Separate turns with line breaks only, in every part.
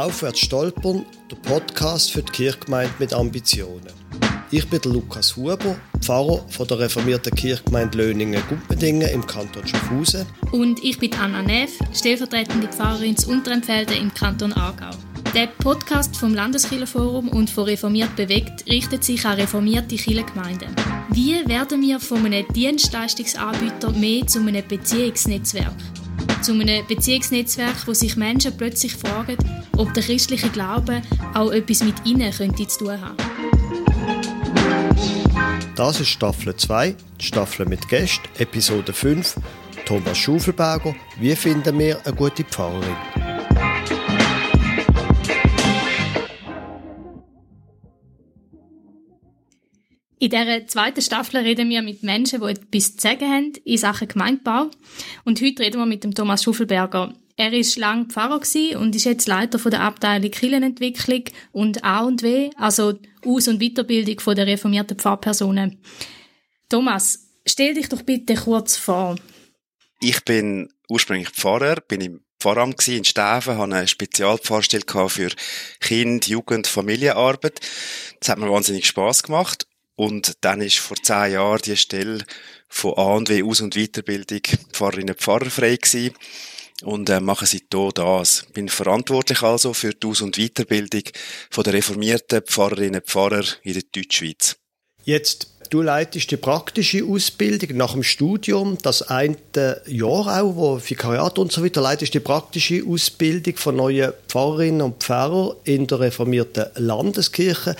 Aufwärts stolpern, der Podcast für die Kirchgemeinde mit Ambitionen. Ich bin Lukas Huber, Pfarrer von der reformierten Kirchgemeinde Löningen-Gumpendingen im Kanton Schaffhausen.
Und ich bin Anna Neff, stellvertretende Pfarrerin zu Unterempfelde im Kanton Aargau. Der Podcast vom Landeskirchenforum und von Reformiert bewegt richtet sich an reformierte Kirchengemeinden. Wie werden wir von einem Dienstleistungsanbieter mehr zu einem Beziehungsnetzwerk? Zu einem Beziehungsnetzwerk, wo sich Menschen plötzlich fragen, ob der christliche Glaube auch etwas mit ihnen könnte zu tun haben.
Das ist Staffel 2, Staffel mit Gästen, Episode 5. Thomas Schufelberger, wie finden wir eine gute Pfarrerin?
In dieser zweiten Staffel reden wir mit Menschen, die etwas zu sagen haben in Sachen Gemeindebau. Und heute reden wir mit dem Thomas Schuffelberger. Er ist lange Pfarrer und ist jetzt Leiter der Abteilung Kirchenentwicklung und A und W, also Aus- und Weiterbildung der reformierten Pfarrpersonen. Thomas, stell dich doch bitte kurz vor.
Ich bin ursprünglich Pfarrer, bin im Pfarramt in Stäfen, habe eine Spezialpfarrstelle für Kind, Jugend, Familienarbeit. Das hat mir wahnsinnig Spaß gemacht und dann ist vor zehn Jahren die Stelle von A und W Aus- und Weiterbildung Pfarrerinnen und Pfarrer frei gewesen. Und äh, machen sie hier das. Bin verantwortlich also für die Aus- und Weiterbildung von der reformierten Pfarrerinnen und Pfarrer in der Deutschschweiz.
Jetzt, du leitest die praktische Ausbildung nach dem Studium, das eine Jahr auch, wo Vikariat und so weiter, leitest die praktische Ausbildung von neuen Pfarrerinnen und Pfarrern in der reformierten Landeskirche.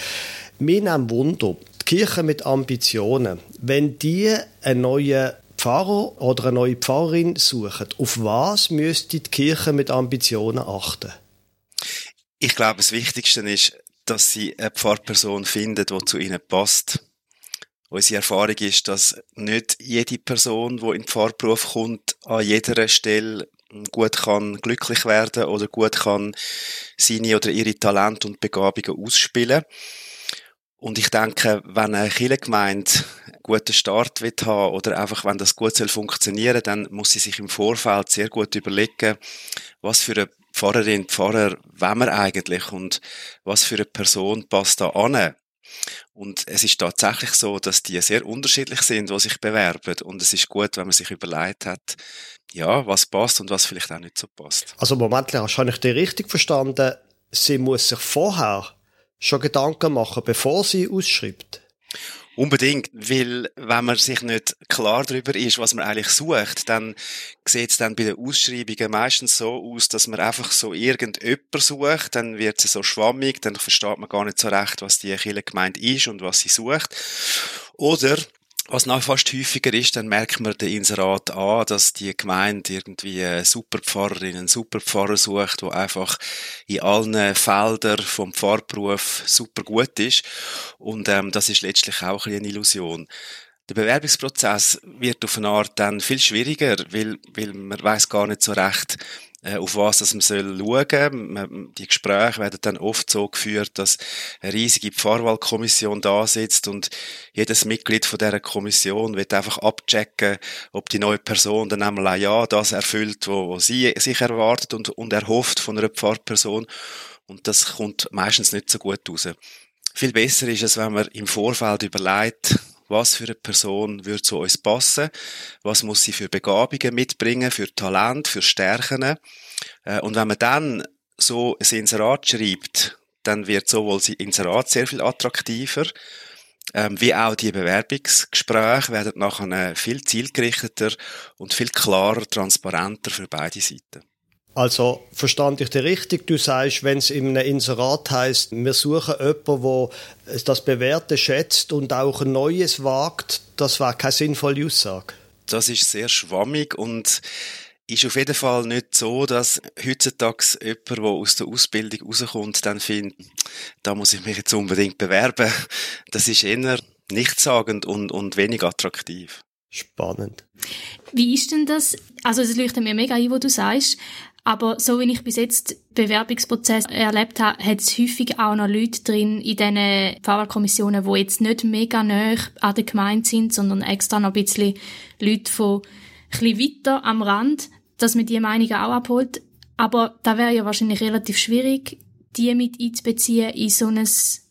Mir nimmt Wunder, Kirche mit Ambitionen, wenn die einen neuen Pfarrer oder eine neue Pfarrerin suchen, auf was müsste die Kirche mit Ambitionen achten?
Ich glaube, das Wichtigste ist, dass sie eine Pfarrperson findet, die zu ihnen passt. Unsere Erfahrung ist, dass nicht jede Person, die in den Pfarrberuf kommt, an jeder Stelle gut kann glücklich werden oder gut kann seine oder ihre Talente und Begabungen ausspielen. Und ich denke, wenn eine Kirchengemeinde einen guten Start will haben oder einfach, wenn das gut soll funktionieren, dann muss sie sich im Vorfeld sehr gut überlegen, was für eine Pfarrerin, Pfarrer wollen wir eigentlich und was für eine Person passt da an. Und es ist tatsächlich so, dass die sehr unterschiedlich sind, die sich bewerben. Und es ist gut, wenn man sich überlegt hat, ja, was passt und was vielleicht auch nicht so passt.
Also, Moment, habe ich dich richtig verstanden? Sie muss sich vorher schon Gedanken machen, bevor sie ausschreibt?
Unbedingt, weil wenn man sich nicht klar darüber ist, was man eigentlich sucht, dann sieht es dann bei den Ausschreibungen meistens so aus, dass man einfach so irgendjemand sucht, dann wird sie so schwammig, dann versteht man gar nicht so recht, was die Kirchengemeinde ist und was sie sucht. Oder was noch fast häufiger ist, dann merkt man den Inserat an, dass die Gemeinde irgendwie eine Superpfarrerin, einen Superpfarrer sucht, der einfach in allen Feldern vom Pfarrberuf super gut ist. Und ähm, das ist letztlich auch ein eine Illusion. Der Bewerbungsprozess wird auf eine Art dann viel schwieriger, weil, weil man weiß gar nicht so recht, auf was das man soll schauen. Die Gespräche werden dann oft so geführt, dass eine riesige Pfarrwahlkommission da sitzt und jedes Mitglied von dieser Kommission wird einfach abchecken, ob die neue Person dann einmal ja das erfüllt, was sie sich erwartet und, und erhofft von einer Pfarrperson. Und das kommt meistens nicht so gut raus. Viel besser ist es, wenn man im Vorfeld überlegt, was für eine Person würde zu uns passen, was muss sie für Begabungen mitbringen, für Talent, für Stärken. Äh, und wenn man dann so ein Inserat schreibt, dann wird sowohl das Inserat sehr viel attraktiver, ähm, wie auch die Bewerbungsgespräche werden nachher viel zielgerichteter und viel klarer, transparenter für beide Seiten.
Also verstand ich dir richtig? Du sagst, wenn es in einem Inserat heißt, wir suchen jemanden, der das Bewährte schätzt und auch ein Neues wagt, das war keine sinnvolle Aussage.
Das ist sehr schwammig und ist auf jeden Fall nicht so, dass heutzutage jemand, der aus der Ausbildung rauskommt, dann findet, da muss ich mich jetzt unbedingt bewerben. Das ist eher nichtssagend und, und wenig attraktiv.
Spannend.
Wie ist denn das? Also es leuchtet mir mega ein, was du sagst. Aber so wie ich bis jetzt Bewerbungsprozess erlebt habe, hat es häufig auch noch Leute drin in diesen Fahrerkommissionen, die jetzt nicht mega nah an der Gemeinde sind, sondern extra noch ein bisschen Leute von ein bisschen weiter am Rand, dass man diese Meinungen auch abholt. Aber da wäre ja wahrscheinlich relativ schwierig, die mit einzubeziehen in so ein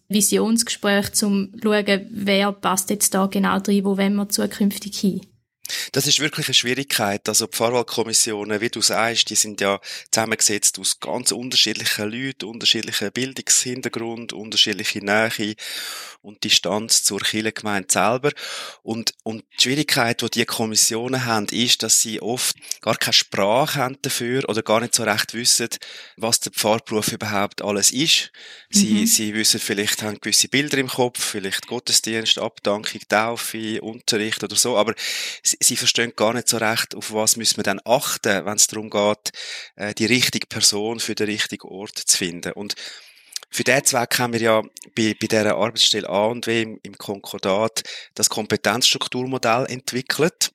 Visionsgespräch, um zu schauen, wer passt jetzt da genau rein, wo wollen wir zukünftig hin?
Das ist wirklich eine Schwierigkeit. Also die Fahrwahlkommissionen, wie du sagst, die sind ja zusammengesetzt aus ganz unterschiedlichen Leuten, unterschiedlichen Bildungshintergrund, unterschiedliche Nähe und Distanz zur Kirchengemeinde selber. Und, und die Schwierigkeit, die die Kommissionen haben, ist, dass sie oft gar keine Sprache haben dafür oder gar nicht so recht wissen, was der Pfarrberuf überhaupt alles ist. Sie, mhm. sie wissen vielleicht, haben gewisse Bilder im Kopf, vielleicht Gottesdienst, Abdankung, Taufe, Unterricht oder so, aber sie, sie verstehen gar nicht so recht, auf was müssen wir dann achten, wenn es darum geht, äh, die richtige Person für den richtigen Ort zu finden. Und für diesen Zweck haben wir ja bei, bei dieser Arbeitsstelle A und W im, Konkordat das Kompetenzstrukturmodell entwickelt,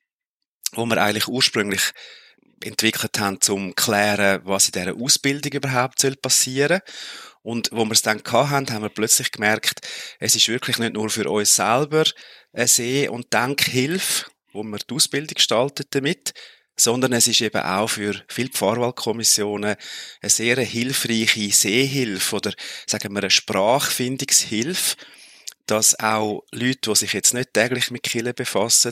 wo wir eigentlich ursprünglich entwickelt haben, um zu klären, was in dieser Ausbildung überhaupt soll passieren und wo wir es dann hatten, haben wir plötzlich gemerkt, es ist wirklich nicht nur für uns selber eine Seh- und Denkhilfe, wo wir die Ausbildung gestaltet damit, sondern es ist eben auch für viele Pfarrwahlkommissionen eine sehr hilfreiche Sehhilfe oder sagen wir eine Sprachfindungshilfe, dass auch Leute, die sich jetzt nicht täglich mit Kille befassen,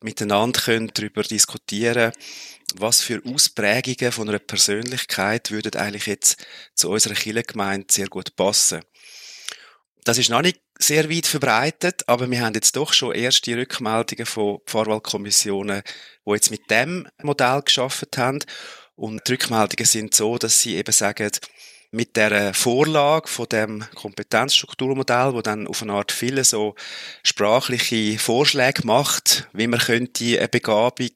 miteinander können darüber diskutieren, was für Ausprägungen von einer Persönlichkeit würden eigentlich jetzt zu unserer Kirchengemeinde sehr gut passen. Das ist noch nicht sehr weit verbreitet, aber wir haben jetzt doch schon erste Rückmeldungen von Pfarrwahlkommissionen, die jetzt mit dem Modell geschaffen haben. Und die Rückmeldungen sind so, dass sie eben sagen, mit der Vorlage von dem Kompetenzstrukturmodell, wo dann auf eine Art viele so sprachliche Vorschläge macht, wie man könnte eine Begabung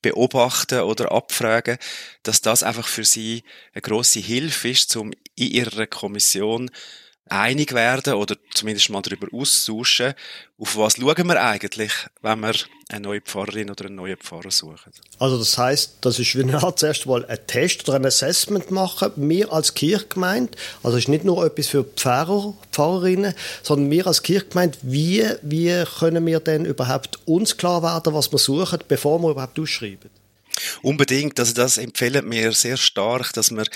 beobachten oder abfragen, dass das einfach für sie eine große Hilfe ist, um in ihrer Kommission einig werden oder zumindest mal darüber austauschen, auf was schauen wir eigentlich, wenn wir eine neue Pfarrerin oder einen neuen Pfarrer suchen.
Also das heißt, das ist wie eine Art zuerst mal ein Test oder ein Assessment machen, wir als Kirchgemeinde, also ist nicht nur etwas für Pfarrer, Pfarrerinnen, sondern wir als Kirchgemeinde, wie, wie können wir denn überhaupt uns klar werden, was wir suchen, bevor wir überhaupt ausschreiben?
Unbedingt, also das empfehlen mir sehr stark, dass man,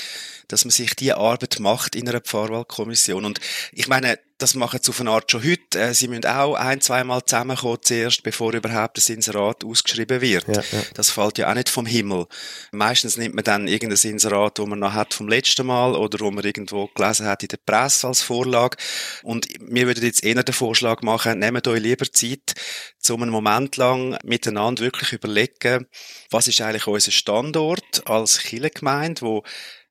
dass man sich die Arbeit macht in einer Pfarrwahlkommission. Und ich meine, das machen sie auf eine Art schon heute. Äh, sie müssen auch ein, zweimal zusammenkommen zuerst, bevor überhaupt das Inserat ausgeschrieben wird. Ja, ja. Das fällt ja auch nicht vom Himmel. Meistens nimmt man dann irgendein Inserat, wo man noch hat vom letzten Mal oder wo man irgendwo gelesen hat in der Presse als Vorlage. Und wir würden jetzt eher den Vorschlag machen, nehmt euch lieber Zeit, um einen Moment lang miteinander wirklich überlegen, was ist eigentlich unser Standort als Kirchengemeinde, wo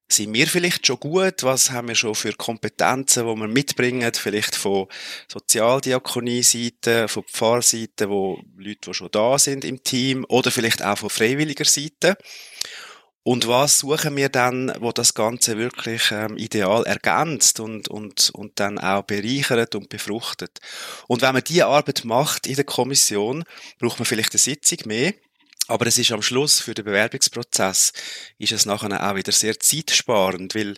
sind wir vielleicht schon gut? Was haben wir schon für Kompetenzen, die wir mitbringen? Vielleicht von Sozialdiakonie-Seite, von Pfarrseite, wo Leute, die schon da sind im Team, oder vielleicht auch von freiwilliger Seite. Und was suchen wir dann, wo das Ganze wirklich ähm, ideal ergänzt und, und, und dann auch bereichert und befruchtet? Und wenn man diese Arbeit macht in der Kommission, braucht man vielleicht eine Sitzung mehr aber es ist am Schluss für den Bewerbungsprozess ist es nachher auch wieder sehr zeitsparend, weil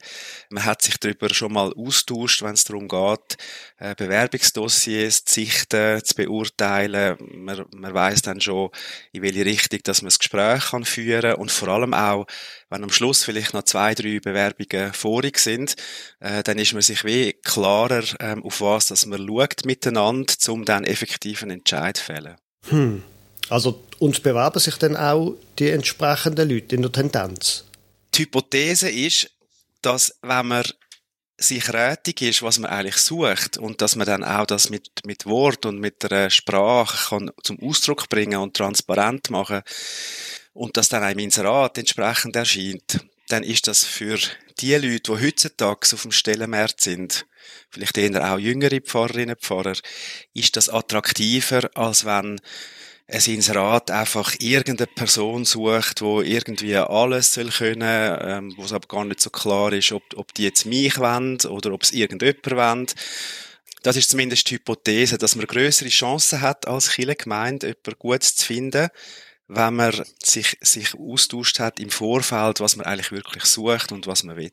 man hat sich darüber schon mal austauscht, wenn es darum geht, äh, Bewerbungsdossiers zu sichten, zu beurteilen. Man, man weiß dann schon, in welche Richtung, dass man das Gespräch kann führen und vor allem auch, wenn am Schluss vielleicht noch zwei, drei Bewerbungen vorig sind, äh, dann ist man sich wie klarer, ähm, auf was, dass man schaut miteinander, um dann effektiven Entscheid zu fällen.
Hm. Also uns bewerben sich dann auch die entsprechenden Leute in der Tendenz.
Die Hypothese ist, dass wenn man sich rätig ist, was man eigentlich sucht und dass man dann auch das mit, mit Wort und mit der Sprache kann zum Ausdruck bringen und transparent machen und das dann einem Inserat entsprechend erscheint, dann ist das für die Leute, die heutzutage auf dem Stellenmarkt sind, vielleicht eher auch jüngere Pfarrerinnen und Pfarrer, ist das attraktiver, als wenn ein Inserat einfach irgendeine Person sucht, wo irgendwie alles soll können, ähm, wo es aber gar nicht so klar ist, ob, ob die jetzt mich wollen oder ob es irgendjemand wollen. Das ist zumindest die Hypothese, dass man größere Chancen hat, als Kirchengemeinde jemand Gutes zu finden, wenn man sich, sich austauscht hat im Vorfeld, was man eigentlich wirklich sucht und was man will.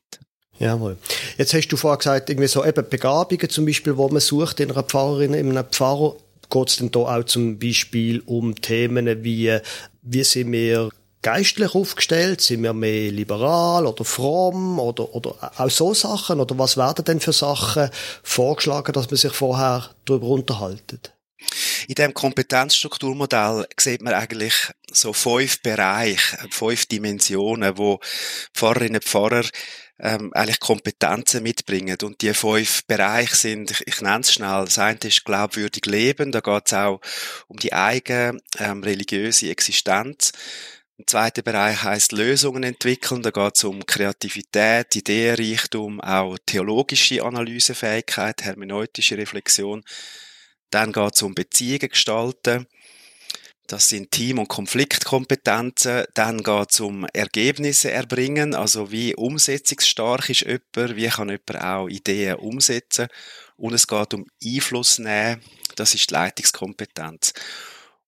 Jawohl. Jetzt hast du vorher gesagt, irgendwie so eben Begabungen zum Beispiel, wo man sucht in einer Pfarrerin, in einem Pfarrer geht es denn da auch zum Beispiel um Themen wie, wie sind wir geistlich aufgestellt? Sind wir mehr liberal oder fromm oder, oder auch so Sachen? Oder was werden denn für Sachen vorgeschlagen, dass man sich vorher darüber unterhaltet?
In dem Kompetenzstrukturmodell sieht man eigentlich so fünf Bereiche, fünf Dimensionen, wo Pfarrerinnen und Pfarrer ähm, eigentlich Kompetenzen mitbringen. Und die fünf Bereiche sind, ich, ich nenne es schnell, das eine ist glaubwürdig leben, da geht es auch um die eigene ähm, religiöse Existenz. Ein zweiter Bereich heißt Lösungen entwickeln. Da geht es um Kreativität, Ideenreichtum, auch theologische Analysefähigkeit, hermeneutische Reflexion. Dann geht es um Beziehungen gestalten. Das sind Team- und Konfliktkompetenzen. Dann geht es um Ergebnisse erbringen, also wie umsetzungsstark ist jemand, wie kann jemand auch Ideen umsetzen. Und es geht um Einfluss nehmen, das ist die Leitungskompetenz.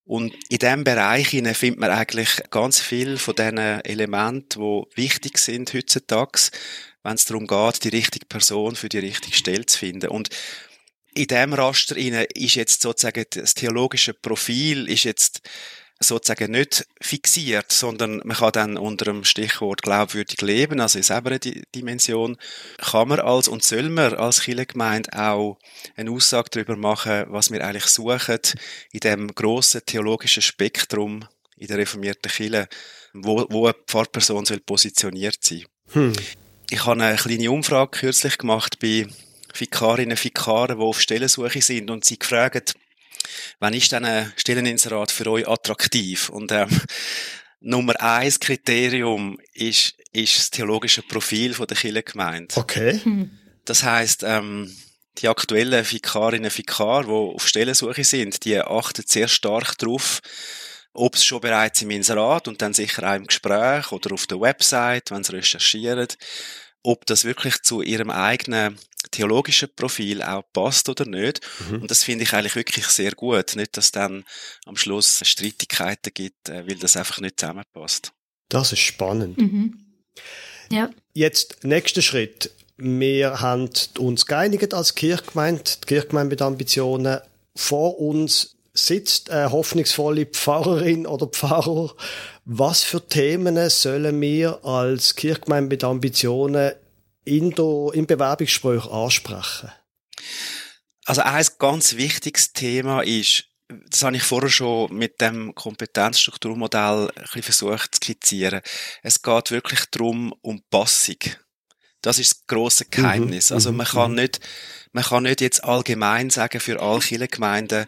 Und in diesem Bereich findet man eigentlich ganz viel von diesen Elementen, die wichtig sind heutzutage, wenn es darum geht, die richtige Person für die richtige Stelle zu finden. Und in dem Raster ist jetzt sozusagen das theologische Profil ist jetzt sozusagen nicht fixiert, sondern man kann dann unter dem Stichwort glaubwürdig leben, also in selber Dimension, kann man als und soll man als Kirchengemeinde auch eine Aussage darüber machen, was wir eigentlich suchen in dem grossen theologischen Spektrum in der reformierten Kirche, wo, wo eine Pfarrperson soll positioniert sein. Hm. Ich habe eine kleine Umfrage kürzlich gemacht bei Vikarinnen und die auf Stellensuche sind und sie gefragt, wann ist denn ein Stelleninserat für euch attraktiv? Und ähm, Nummer eins Kriterium ist, ist das theologische Profil von der Kirchengemeinde.
Okay. Hm.
Das heißt, ähm, die aktuellen Vikarinnen und Vikar, die auf Stellensuche sind, die achten sehr stark darauf, ob es schon bereits im Inserat und dann sicher auch im Gespräch oder auf der Website, wenn sie recherchieren, ob das wirklich zu ihrem eigenen theologischen Profil auch passt oder nicht. Mhm. Und das finde ich eigentlich wirklich sehr gut. Nicht, dass dann am Schluss Streitigkeiten gibt, äh, weil das einfach nicht zusammenpasst.
Das ist spannend.
Mhm. Ja.
Jetzt, nächster Schritt. Wir haben uns geeinigt als Kirchgemeinde, die Kirchgemeinde mit Ambitionen. Vor uns sitzt eine hoffnungsvolle Pfarrerin oder Pfarrer. Was für Themen sollen wir als Kirchgemeinde mit Ambitionen in der, im Bewerbungsgespräch ansprechen?
Also ein ganz wichtiges Thema ist, das habe ich vorher schon mit dem Kompetenzstrukturmodell ein bisschen versucht zu skizzieren. Es geht wirklich darum, um Passung. Das ist das grosse mhm, Geheimnis. Also mhm, also man kann mhm. nicht, man kann nicht jetzt allgemein sagen für alle Kirchengemeinden,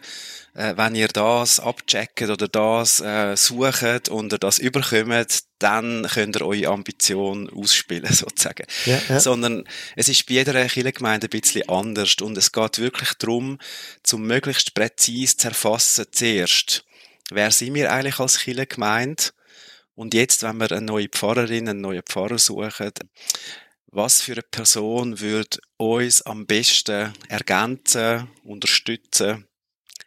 äh, wenn ihr das abcheckt oder das äh, sucht und ihr das überkommt, dann könnt ihr eure Ambition ausspielen, sozusagen. Ja, ja. Sondern es ist bei jeder Kirchengemeinde ein bisschen anders und es geht wirklich darum, zum möglichst präzise zu erfassen zuerst, wer sind wir eigentlich als Kirchengemeinde und jetzt, wenn wir eine neue Pfarrerin, einen neuen Pfarrer suchen, was für eine Person würde uns am besten ergänzen, unterstützen,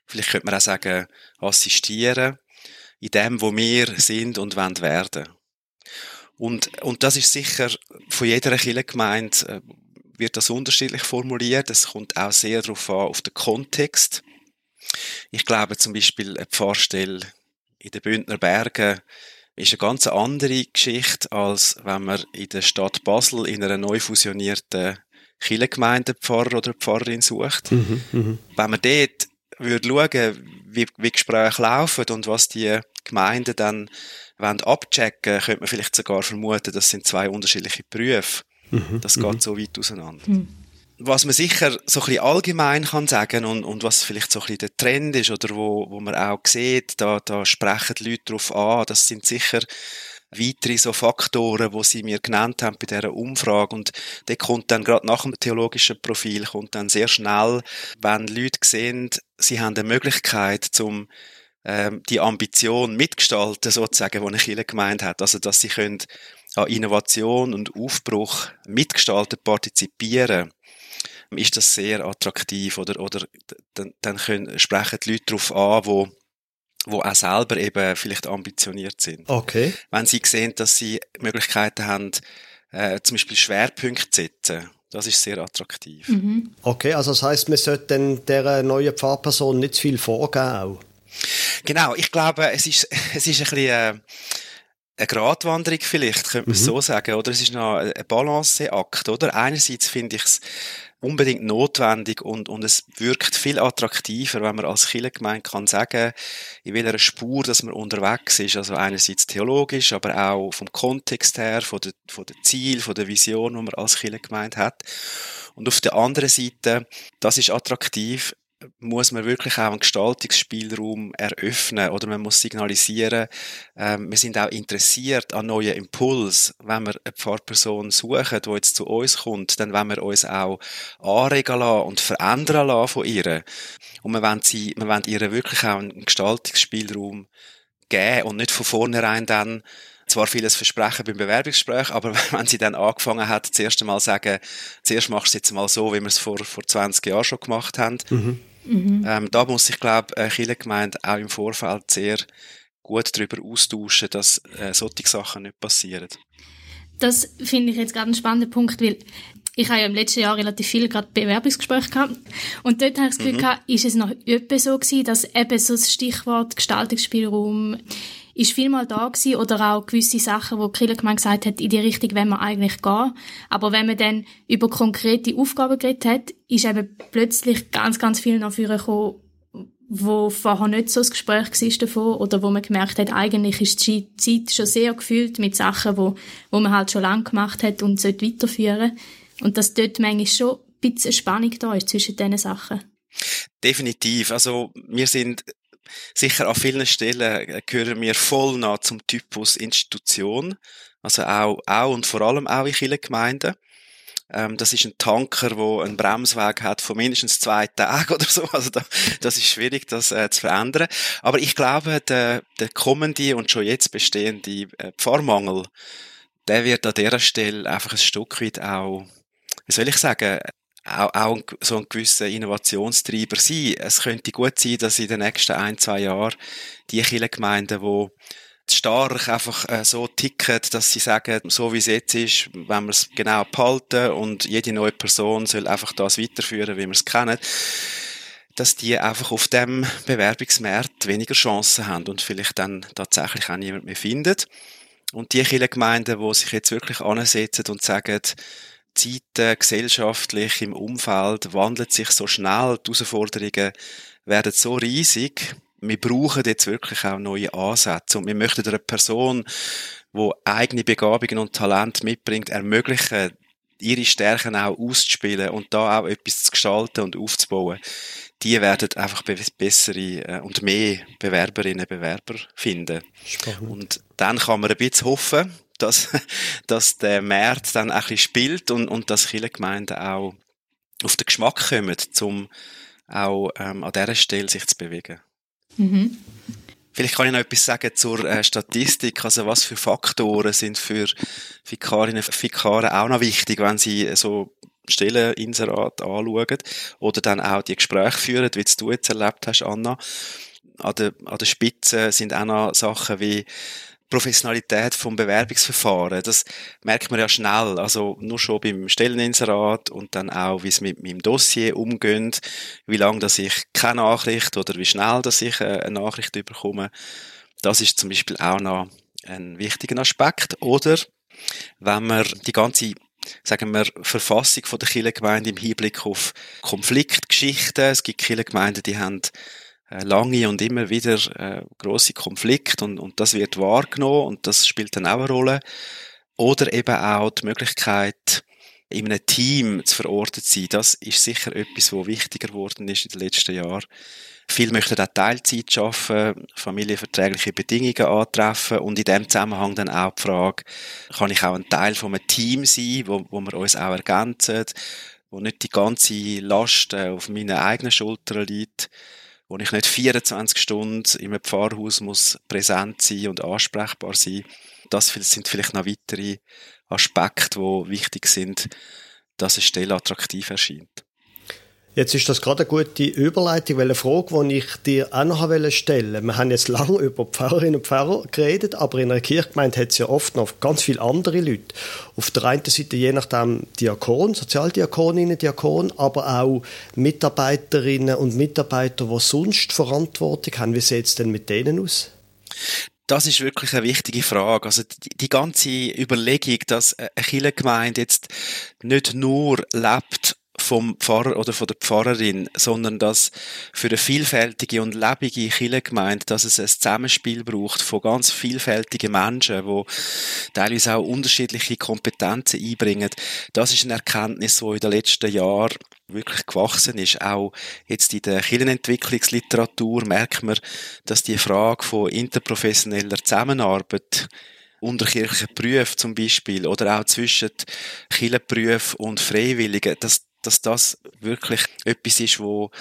vielleicht könnte man auch sagen, assistieren in dem, wo wir sind und wollen werden. Und, und das ist sicher von jeder Kirchengemeinde äh, wird das unterschiedlich formuliert. Es kommt auch sehr darauf an, auf den Kontext. Ich glaube zum Beispiel eine Pfarrstelle in den Bündner Bergen ist eine ganz andere Geschichte, als wenn man in der Stadt Basel in einer neu fusionierten Kirchengemeinde Pfarrer oder Pfarrerin sucht. Mhm, mh. Wenn man dort würde schauen, wie, wie Gespräche laufen und was die Gemeinden dann wollen abchecken, könnte man vielleicht sogar vermuten, das sind zwei unterschiedliche Berufe. Mhm, das geht mhm. so weit auseinander. Mhm. Was man sicher so ein bisschen allgemein kann sagen und, und was vielleicht so ein bisschen der Trend ist oder wo, wo man auch sieht, da, da sprechen die Leute darauf an, das sind sicher weitere so Faktoren, wo sie mir genannt haben bei dieser Umfrage. Und der kommt dann gerade nach dem theologischen Profil, kommt dann sehr schnell, wenn Leute sehen, sie haben eine Möglichkeit zum ähm, die Ambition mitgestalten, sozusagen, die eine Kirche gemeint hat. Also, dass sie können an Innovation und Aufbruch mitgestalten, partizipieren, ist das sehr attraktiv oder, oder dann, dann können, sprechen die Leute darauf an, wo wo auch selber eben vielleicht ambitioniert sind.
Okay.
Wenn sie sehen, dass sie Möglichkeiten haben, äh, zum Beispiel Schwerpunkte zu setzen, das ist sehr attraktiv.
Mhm. Okay, also das heißt, man sollte der neuen Pfarrperson nicht zu viel vorgeben auch.
Genau, ich glaube, es ist, es ist ein bisschen, äh, eine Gratwanderung vielleicht, könnte man mhm. so sagen, oder? Es ist noch ein Balanceakt, oder? Einerseits finde ich es unbedingt notwendig und, und es wirkt viel attraktiver, wenn man als Kirchengemeinde kann sagen, in welcher Spur, dass man unterwegs ist. Also einerseits theologisch, aber auch vom Kontext her, von der, von der Ziel, von der Vision, die man als Kirchengemeinde hat. Und auf der anderen Seite, das ist attraktiv, muss man wirklich auch einen Gestaltungsspielraum eröffnen oder man muss signalisieren, ähm, wir sind auch interessiert an neuen Impuls. Wenn wir eine Pfarrperson suchen, die jetzt zu uns kommt, dann wollen wir uns auch anregen lassen und verändern lassen von ihr. Und wir wollen, sie, wir wollen ihr wirklich auch einen Gestaltungsspielraum geben und nicht von vornherein dann zwar vieles versprechen beim Bewerbungsgespräch, aber wenn sie dann angefangen hat, das erste Mal sagen, zuerst machst du es jetzt mal so, wie wir es vor, vor 20 Jahren schon gemacht haben, mhm Mhm. Ähm, da muss ich glaube, eine Kirchengemeinde auch im Vorfeld sehr gut darüber austauschen, dass äh, solche Sachen nicht passieren.
Das finde ich jetzt gerade ein spannender Punkt, weil ich habe ja im letzten Jahr relativ viel gerade Bewerbungsgespräche gehabt und dort habe ich das Gefühl mhm. gehabt, ist es noch etwa so gewesen, dass eben so das Stichwort Gestaltungsspielraum ist vielmal da gewesen, oder auch gewisse Sachen, wo die Kirche gesagt hat, in die Richtung wollen wir eigentlich gehen. Aber wenn man dann über konkrete Aufgaben geredet hat, ist eben plötzlich ganz, ganz viel nach vorne gekommen, wo vorher nicht so das Gespräch war davon, oder wo man gemerkt hat, eigentlich ist die Zeit schon sehr gefüllt mit Sachen, wo, wo man halt schon lange gemacht hat und sollte weiterführen. Und dass dort manchmal schon ein bisschen Spannung da ist zwischen diesen Sachen.
Definitiv. Also, wir sind sicher an vielen Stellen äh, gehören wir voll nah zum Typus Institution. Also auch, auch und vor allem auch in vielen Gemeinden. Ähm, das ist ein Tanker, wo einen Bremsweg hat von mindestens zwei Tagen oder so. Also da, das ist schwierig, das äh, zu verändern. Aber ich glaube, der, der kommende und schon jetzt bestehende äh, Pfarrmangel, der wird an dieser Stelle einfach ein Stück weit auch, wie soll ich sagen, auch, auch so ein gewisser Innovationstreiber sein. Es könnte gut sein, dass in den nächsten ein, zwei Jahren die Kirchengemeinden, die stark einfach äh, so ticken, dass sie sagen, so wie es jetzt ist, wenn wir es genau behalten und jede neue Person soll einfach das weiterführen, wie wir es kennen, dass die einfach auf dem Bewerbungsmarkt weniger Chancen haben und vielleicht dann tatsächlich auch niemand mehr findet. Und die Kirchengemeinden, die sich jetzt wirklich ansetzen und sagen, Zeiten gesellschaftlich im Umfeld wandelt sich so schnell, die Herausforderungen werden so riesig. Wir brauchen jetzt wirklich auch neue Ansätze und wir möchten einer Person, die eigene Begabungen und Talente mitbringt, ermöglichen, ihre Stärken auch auszuspielen und da auch etwas zu gestalten und aufzubauen. Die werden einfach bessere äh, und mehr Bewerberinnen und Bewerber finden. Spannend. Und dann kann man ein bisschen hoffen, dass, dass der Markt dann ein bisschen spielt und, und dass viele Gemeinden auch auf den Geschmack kommen, um auch ähm, an dieser Stelle sich zu bewegen. Mhm. Vielleicht kann ich noch etwas sagen zur äh, Statistik. Also was für Faktoren sind für Vikarinnen und Vikare auch noch wichtig, wenn sie so Stelleninserat anschauen oder dann auch die Gespräche führen, wie du jetzt erlebt hast, Anna. An der, an der Spitze sind auch noch Sachen wie Professionalität vom Bewerbungsverfahren. Das merkt man ja schnell. Also nur schon beim Stelleninserat und dann auch, wie es mit meinem Dossier umgeht, wie lange dass ich keine Nachricht oder wie schnell dass ich äh, eine Nachricht bekomme. Das ist zum Beispiel auch noch ein wichtiger Aspekt. Oder wenn man die ganze sagen wir, Verfassung von der Kirchengemeinde im Hinblick auf Konfliktgeschichten. Es gibt Kirchengemeinden, die haben lange und immer wieder äh, große Konflikte und, und das wird wahrgenommen und das spielt dann auch eine Rolle. Oder eben auch die Möglichkeit, in einem Team zu verortet sein. Das ist sicher etwas, was wichtiger geworden ist in den letzten Jahren. Viele möchten auch Teilzeit arbeiten, familienverträgliche Bedingungen antreffen und in dem Zusammenhang dann auch die Frage, kann ich auch ein Teil von einem Team sein, wo, wo wir uns auch ergänzen, wo nicht die ganze Last äh, auf meinen eigenen Schultern liegt wo ich nicht 24 Stunden einem Pfarrhaus muss präsent sein und ansprechbar sein. Das sind vielleicht noch weitere Aspekte, die wichtig sind, dass eine Stelle attraktiv erscheint.
Jetzt ist das gerade eine gute Überleitung, weil eine Frage, die ich dir auch noch stellen wollte. Wir haben jetzt lange über Pfarrerinnen und Pfarrer geredet, aber in einer Kirchgemeinde hat es ja oft noch ganz viele andere Leute. Auf der einen Seite je nachdem Diakon, Sozialdiakoninnen, Diakon, aber auch Mitarbeiterinnen und Mitarbeiter, die sonst Verantwortung haben. Wie sieht es denn mit denen aus?
Das ist wirklich eine wichtige Frage. Also die, die ganze Überlegung, dass eine Kirchengemeinde jetzt nicht nur lebt vom Pfarrer oder von der Pfarrerin, sondern dass für eine vielfältige und lebige Kirchengemeinde, dass es ein Zusammenspiel braucht von ganz vielfältigen Menschen, wo teilweise auch unterschiedliche Kompetenzen einbringen. Das ist eine Erkenntnis, die in den letzten Jahren wirklich gewachsen ist. Auch jetzt in der Kirchenentwicklungsliteratur merkt man, dass die Frage von interprofessioneller Zusammenarbeit unter kirchlichen Berufen zum Beispiel oder auch zwischen Kirchenberufen und Freiwilligen, dass dass das wirklich etwas ist, wo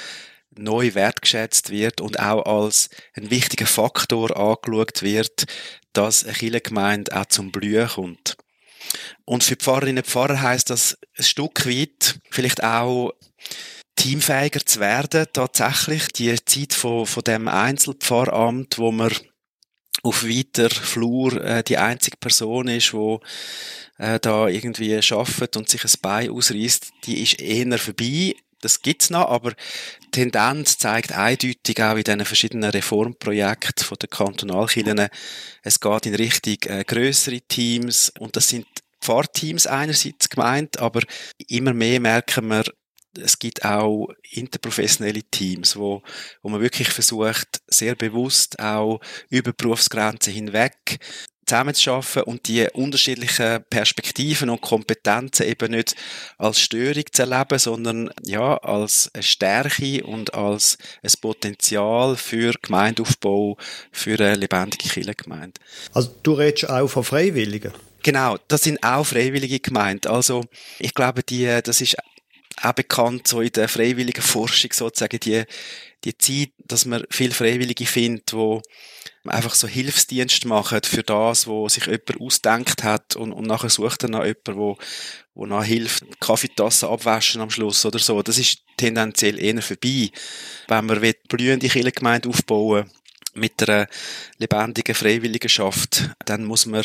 neu wertgeschätzt wird und auch als ein wichtiger Faktor angeschaut wird, dass eine Kirchengemeinde auch zum Blühen kommt. Und für Pfarrerinnen und Pfarrer heisst das ein Stück weit vielleicht auch teamfähiger zu werden, tatsächlich. Die Zeit von, von dem Einzelpfarramt, wo man auf weiter Flur äh, die einzige Person ist, wo äh, da irgendwie schafft und sich ein Bein ausreißt, die ist eher vorbei. Das gibt's noch, aber die Tendenz zeigt eindeutig auch in diesen verschiedenen Reformprojekten von den Kantonalkirchen, es geht in Richtung äh, größere Teams und das sind Pfarrteams einerseits gemeint, aber immer mehr merken wir, es gibt auch interprofessionelle Teams, wo, wo man wirklich versucht, sehr bewusst auch über Berufsgrenzen hinweg zusammenzuschaffen und die unterschiedlichen Perspektiven und Kompetenzen eben nicht als Störung zu erleben, sondern ja, als eine Stärke und als ein Potenzial für Gemeindeaufbau, für eine lebendige Kirchengemeinde.
Also du redest auch von Freiwilligen?
Genau, das sind auch Freiwillige gemeint. Also ich glaube, die, das ist auch bekannt so in der freiwilligen Forschung sozusagen die, die Zeit, dass man viel Freiwillige findet, wo einfach so Hilfsdienst machen für das, wo sich jemand ausdenkt hat und, und nachher sucht er nach jemanden, wo, wo nach hilft, Kaffeetasse abwaschen am Schluss oder so. Das ist tendenziell eher vorbei. Wenn man blühende Kirchengemeinde aufbauen mit einer lebendigen Freiwilligenschaft, dann muss man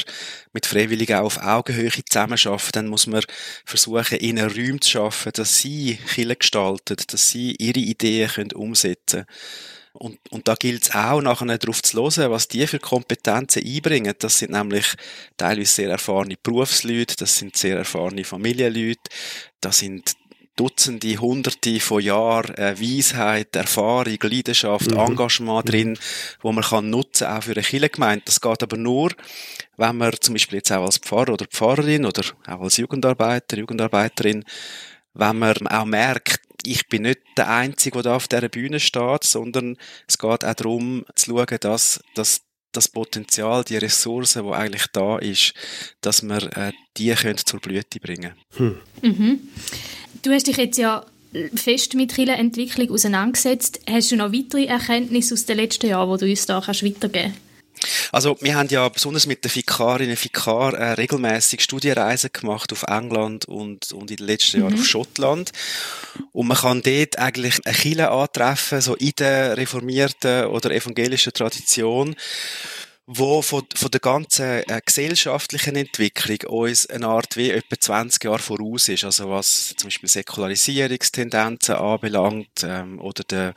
mit Freiwilligen auch auf Augenhöhe zusammenarbeiten, dann muss man versuchen, ihnen Räume zu schaffen, dass sie Kirche gestalten, dass sie ihre Ideen können umsetzen können. Und, und da gilt es auch, nachher darauf zu hören, was die für Kompetenzen einbringen. Das sind nämlich teilweise sehr erfahrene Berufsleute, das sind sehr erfahrene Familienleute, das sind Dutzende, Hunderte von Jahren äh, Weisheit, Erfahrung, Leidenschaft, mhm. Engagement mhm. drin, wo man kann nutzen auch für eine Kirchengemeinde. Das geht aber nur, wenn man zum Beispiel jetzt auch als Pfarrer oder Pfarrerin oder auch als Jugendarbeiter, Jugendarbeiterin, wenn man auch merkt, ich bin nicht der Einzige, der da auf dieser Bühne steht, sondern es geht auch darum zu schauen, dass, dass das Potenzial, die Ressourcen, die eigentlich da ist, dass wir äh, die können zur Blüte bringen hm.
mhm. Du hast dich jetzt ja fest mit Entwicklung auseinandergesetzt. Hast du noch weitere Erkenntnisse aus den letzten Jahren, die du uns da kannst weitergeben kannst?
Also wir haben ja besonders mit den Fikarinnen und Fikar äh, regelmäßig Studienreisen gemacht auf England und, und in den letzten Jahren mhm. auf Schottland. Und man kann dort eigentlich eine Kille antreffen, so in der reformierten oder evangelischen Tradition wo von, von der ganzen äh, gesellschaftlichen Entwicklung uns eine Art wie etwa 20 Jahre voraus ist. Also was zum Beispiel Säkularisierungstendenzen anbelangt ähm, oder der,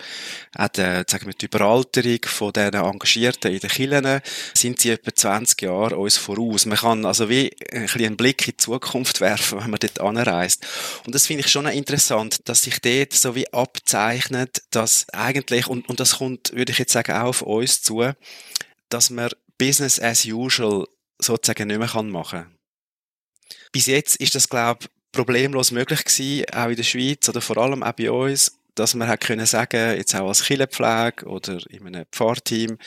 auch der, sagen wir, die Überalterung von den Engagierten in den Kirchen, sind sie etwa 20 Jahre uns voraus. Man kann also wie ein bisschen einen Blick in die Zukunft werfen, wenn man dort anreist. Und das finde ich schon interessant, dass sich dort so wie abzeichnet, dass eigentlich, und, und das kommt, würde ich jetzt sagen, auch auf uns zu, dass man Business as usual sozusagen nicht mehr machen kann. Bis jetzt ist das, glaube ich, problemlos möglich gewesen, auch in der Schweiz oder vor allem auch bei uns, dass man hat können sagen, jetzt auch als Killepflege oder in einem Pfarrteam,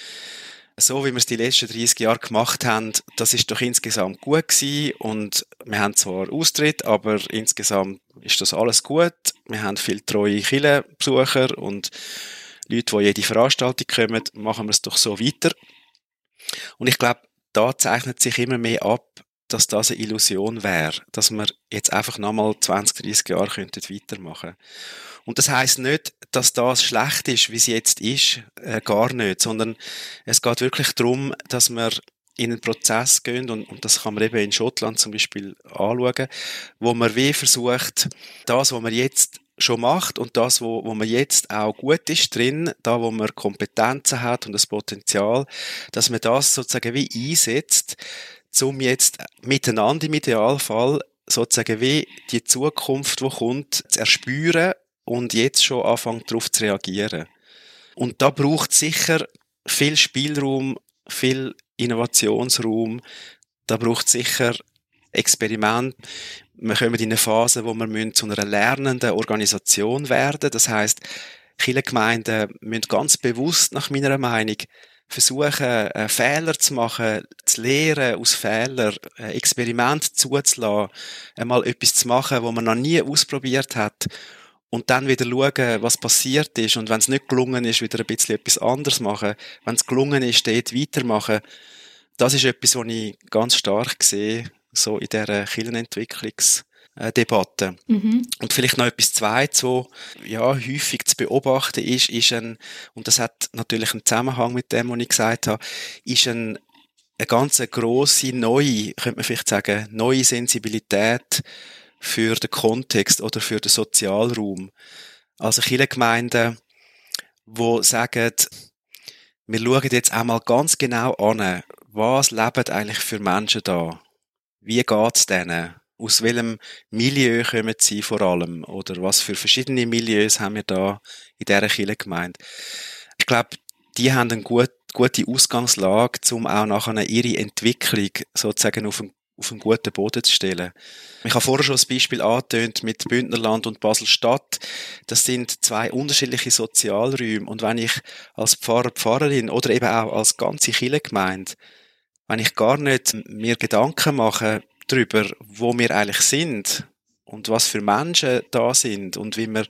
so wie wir es die letzten 30 Jahre gemacht haben, das ist doch insgesamt gut gewesen und wir haben zwar Austritt, aber insgesamt ist das alles gut. Wir haben viele treue Killenbesucher und Leute, die jede Veranstaltung kommen, machen wir es doch so weiter. Und ich glaube, da zeichnet sich immer mehr ab, dass das eine Illusion wäre, dass wir jetzt einfach nochmal 20, 30 Jahre könnten weitermachen. Und das heißt nicht, dass das schlecht ist, wie es jetzt ist, äh, gar nicht, sondern es geht wirklich darum, dass wir in einen Prozess gehen und, und das kann man eben in Schottland zum Beispiel anschauen, wo man wie versucht, das, was wir jetzt schon macht und das, wo, wo man jetzt auch gut ist drin, da wo man Kompetenzen hat und das Potenzial, dass man das sozusagen wie einsetzt, um jetzt miteinander im Idealfall sozusagen wie die Zukunft, die kommt, zu erspüren und jetzt schon anfangen darauf zu reagieren. Und da braucht sicher viel Spielraum, viel Innovationsraum, da braucht sicher Experiment. Wir kommen in eine Phase, wo wir zu einer lernenden Organisation werden. Das heißt, viele Gemeinden müssen ganz bewusst, nach meiner Meinung, versuchen, äh, Fehler zu machen, zu lernen aus Fehlern, äh, Experiment zuzulassen, einmal etwas zu machen, wo man noch nie ausprobiert hat und dann wieder schauen, was passiert ist und wenn es nicht gelungen ist, wieder ein bisschen etwas anderes machen. Wenn es gelungen ist, dort weitermachen. Das ist etwas, was ich ganz stark sehe, so in dieser Kirchenentwicklungsdebatte. Mhm. Und vielleicht noch etwas Zweites, was ja, häufig zu beobachten ist, ist ein, und das hat natürlich einen Zusammenhang mit dem, was ich gesagt habe, ist ein, eine ganz grosse neue, könnte man vielleicht sagen, neue Sensibilität für den Kontext oder für den Sozialraum. Also viele Gemeinden, wo sagen, wir schauen jetzt einmal ganz genau an, was leben eigentlich für Menschen da? Wie geht's denen? Aus welchem Milieu kommen sie vor allem? Oder was für verschiedene Milieus haben wir da in dieser Kirchengemeinde? Ich glaube, die haben eine gut, gute Ausgangslage, um auch nachher ihre Entwicklung sozusagen auf einen auf einen guten Boden zu stellen. Ich habe vorher schon das Beispiel angetönt mit Bündnerland und Basel-Stadt. Das sind zwei unterschiedliche Sozialräume. Und wenn ich als Pfarrer, Pfarrerin oder eben auch als ganze Kirchengemeinde, wenn ich gar nicht mir Gedanken mache darüber, wo wir eigentlich sind und was für Menschen da sind und wie wir